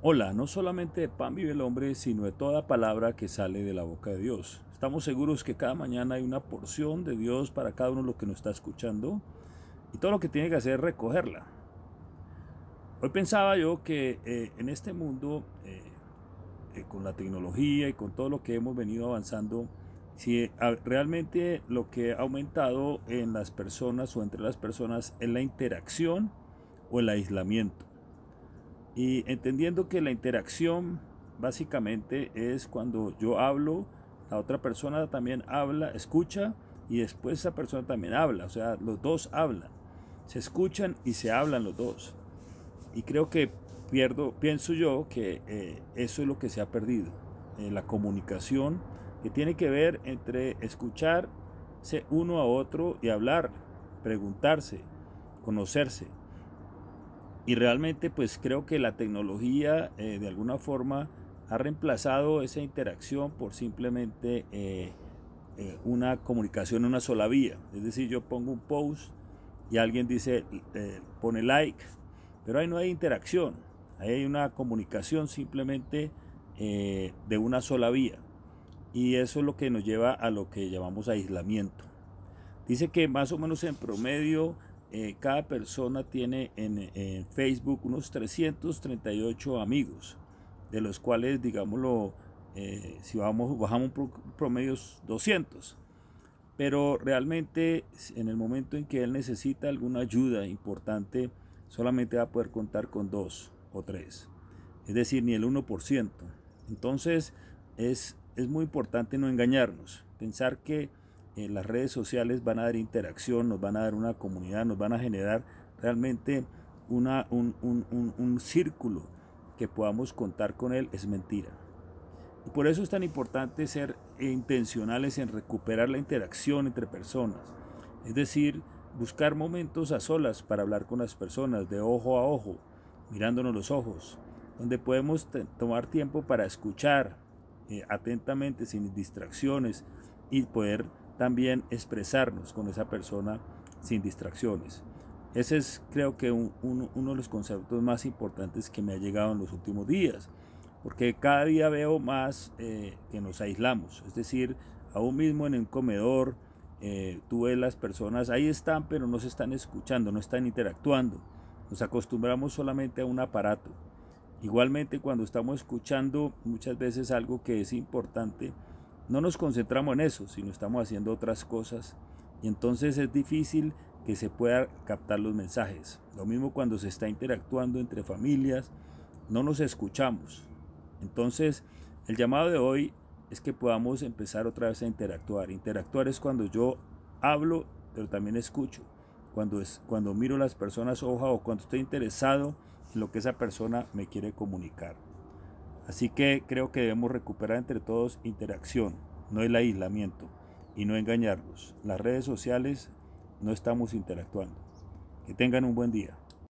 Hola, no solamente de pan vive el hombre, sino de toda palabra que sale de la boca de Dios. Estamos seguros que cada mañana hay una porción de Dios para cada uno de los que nos está escuchando y todo lo que tiene que hacer es recogerla. Hoy pensaba yo que eh, en este mundo, eh, eh, con la tecnología y con todo lo que hemos venido avanzando, si realmente lo que ha aumentado en las personas o entre las personas es la interacción o el aislamiento. Y entendiendo que la interacción básicamente es cuando yo hablo, la otra persona también habla, escucha y después esa persona también habla. O sea, los dos hablan. Se escuchan y se hablan los dos. Y creo que pierdo, pienso yo que eh, eso es lo que se ha perdido. Eh, la comunicación que tiene que ver entre escucharse uno a otro y hablar, preguntarse, conocerse. Y realmente pues creo que la tecnología eh, de alguna forma ha reemplazado esa interacción por simplemente eh, eh, una comunicación en una sola vía. Es decir, yo pongo un post y alguien dice, pone like, pero ahí no hay interacción, ahí hay una comunicación simplemente de una sola vía. Y eso es lo que nos lleva a lo que llamamos aislamiento. Dice que más o menos en promedio eh, cada persona tiene en, Facebook unos 338 amigos, de los cuales, digámoslo, eh, si vamos, bajamos promedios 200. Pero realmente en el momento en que él necesita alguna ayuda importante, solamente va a poder contar con dos o tres. Es decir, ni el 1%. Entonces es, es muy importante no engañarnos, pensar que eh, las redes sociales van a dar interacción, nos van a dar una comunidad, nos van a generar realmente una, un, un círculo que podamos contar con él, es mentira. Y por eso es tan importante ser intencionales en recuperar la interacción entre personas. Es decir, buscar momentos a solas para hablar con las personas, de ojo a ojo, mirándonos los ojos, donde podemos tomar tiempo para escuchar eh, atentamente, sin distracciones, y poder también expresarnos con esa persona sin distracciones. Ese es creo que uno de los conceptos más importantes que me ha llegado en los últimos días, porque cada día veo más eh, que nos aislamos, es decir, aún mismo en el comedor, eh, tú ves las personas, ahí están, pero no se están escuchando, no están interactuando, nos acostumbramos solamente a un aparato. Igualmente cuando estamos escuchando muchas veces algo que es importante, no nos concentramos en eso, sino estamos haciendo otras cosas y entonces es difícil que se pueda captar los mensajes. Lo mismo cuando se está interactuando entre familias, no nos escuchamos. Entonces, el llamado de hoy es que podamos empezar otra vez a interactuar. Interactuar es cuando yo hablo, pero también escucho. Cuando, es, cuando miro las personas hoja o cuando estoy interesado en lo que esa persona me quiere comunicar. Así que creo que debemos recuperar entre todos interacción, no el aislamiento, y no engañarnos. Las redes sociales no estamos interactuando. Que tengan un buen día.